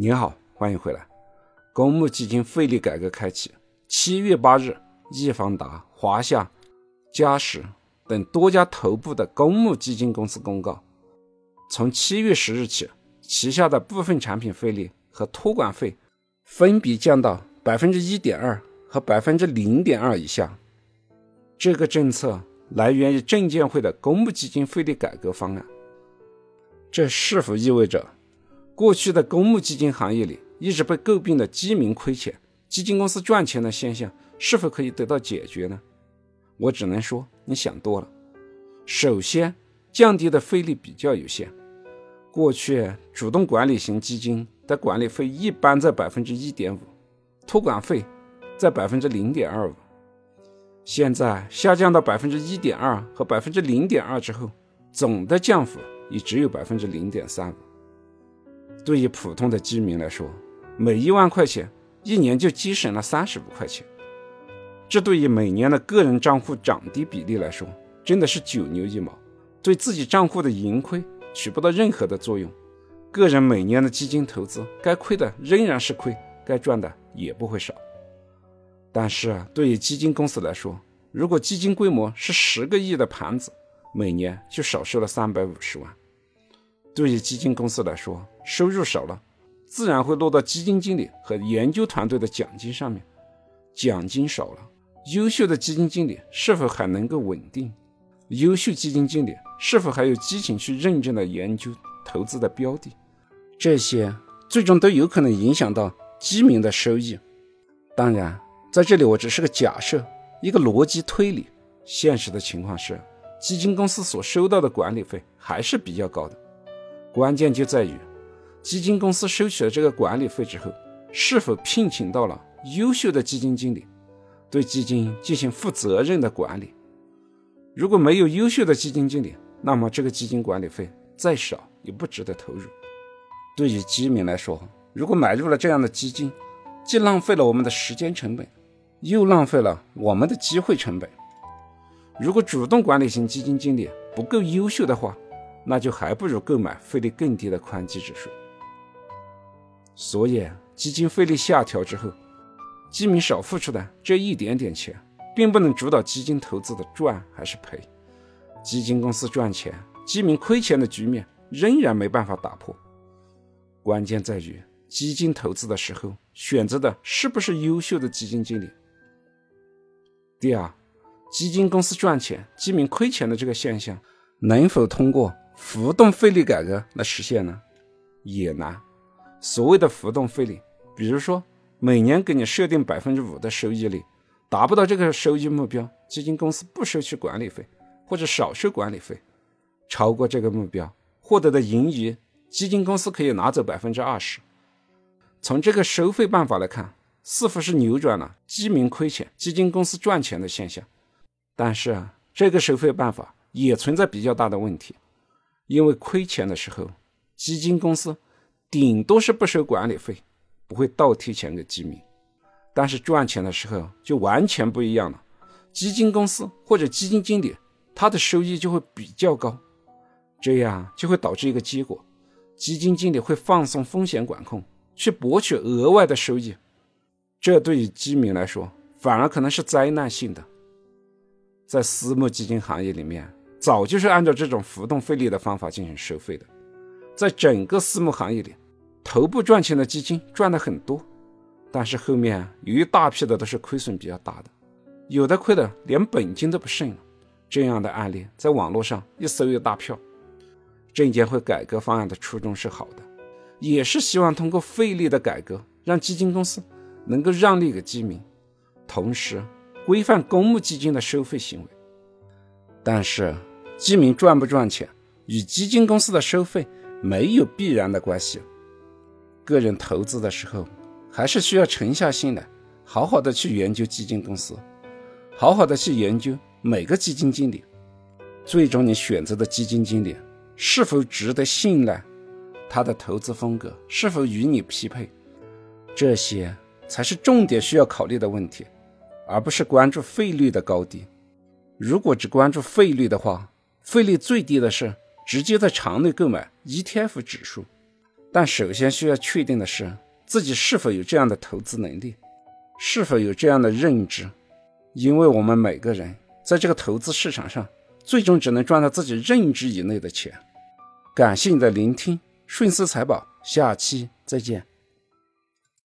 您好，欢迎回来。公募基金费率改革开启。七月八日，易方达、华夏、嘉实等多家头部的公募基金公司公告，从七月十日起，旗下的部分产品费率和托管费分别降到百分之一点二和百分之零点二以下。这个政策来源于证监会的公募基金费率改革方案。这是否意味着？过去的公募基金行业里一直被诟病的基民亏钱、基金公司赚钱的现象，是否可以得到解决呢？我只能说你想多了。首先，降低的费率比较有限。过去主动管理型基金的管理费一般在百分之一点五，托管费在百分之零点二五。现在下降到百分之一点二和百分之零点二之后，总的降幅也只有百分之零点三五。对于普通的居民来说，每一万块钱一年就节省了三十五块钱，这对于每年的个人账户涨低比例来说，真的是九牛一毛，对自己账户的盈亏起不到任何的作用。个人每年的基金投资，该亏的仍然是亏，该赚的也不会少。但是对于基金公司来说，如果基金规模是十个亿的盘子，每年就少收了三百五十万。对于基金公司来说，收入少了，自然会落到基金经理和研究团队的奖金上面。奖金少了，优秀的基金经理是否还能够稳定？优秀基金经理是否还有激情去认真的研究投资的标的？这些最终都有可能影响到基民的收益。当然，在这里我只是个假设，一个逻辑推理。现实的情况是，基金公司所收到的管理费还是比较高的。关键就在于，基金公司收取了这个管理费之后，是否聘请到了优秀的基金经理，对基金进行负责任的管理。如果没有优秀的基金经理，那么这个基金管理费再少也不值得投入。对于基民来说，如果买入了这样的基金，既浪费了我们的时间成本，又浪费了我们的机会成本。如果主动管理型基金经理不够优秀的话，那就还不如购买费率更低的宽基指数。所以，基金费率下调之后，基民少付出的这一点点钱，并不能主导基金投资的赚还是赔。基金公司赚钱，基民亏钱的局面仍然没办法打破。关键在于，基金投资的时候选择的是不是优秀的基金经理。第二，基金公司赚钱，基民亏钱的这个现象，能否通过？浮动费率改革来实现呢，也难。所谓的浮动费率，比如说每年给你设定百分之五的收益率，达不到这个收益目标，基金公司不收取管理费或者少收管理费；超过这个目标，获得的盈余，基金公司可以拿走百分之二十。从这个收费办法来看，似乎是扭转了基民亏钱、基金公司赚钱的现象。但是啊，这个收费办法也存在比较大的问题。因为亏钱的时候，基金公司顶多是不收管理费，不会倒贴钱给基民；但是赚钱的时候就完全不一样了，基金公司或者基金经理他的收益就会比较高，这样就会导致一个结果：基金经理会放松风险管控，去博取额外的收益。这对于基民来说，反而可能是灾难性的。在私募基金行业里面。早就是按照这种浮动费率的方法进行收费的，在整个私募行业里，头部赚钱的基金赚的很多，但是后面有一大批的都是亏损比较大的，有的亏的连本金都不剩了。这样的案例在网络上一搜一大票。证监会改革方案的初衷是好的，也是希望通过费力的改革，让基金公司能够让利给基民，同时规范公募基金的收费行为。但是。基民赚不赚钱，与基金公司的收费没有必然的关系。个人投资的时候，还是需要沉下心来，好好的去研究基金公司，好好的去研究每个基金经理。最终你选择的基金经理是否值得信赖，他的投资风格是否与你匹配，这些才是重点需要考虑的问题，而不是关注费率的高低。如果只关注费率的话，费率最低的是直接在场内购买 ETF 指数，但首先需要确定的是自己是否有这样的投资能力，是否有这样的认知，因为我们每个人在这个投资市场上，最终只能赚到自己认知以内的钱。感谢你的聆听，顺思财宝，下期再见。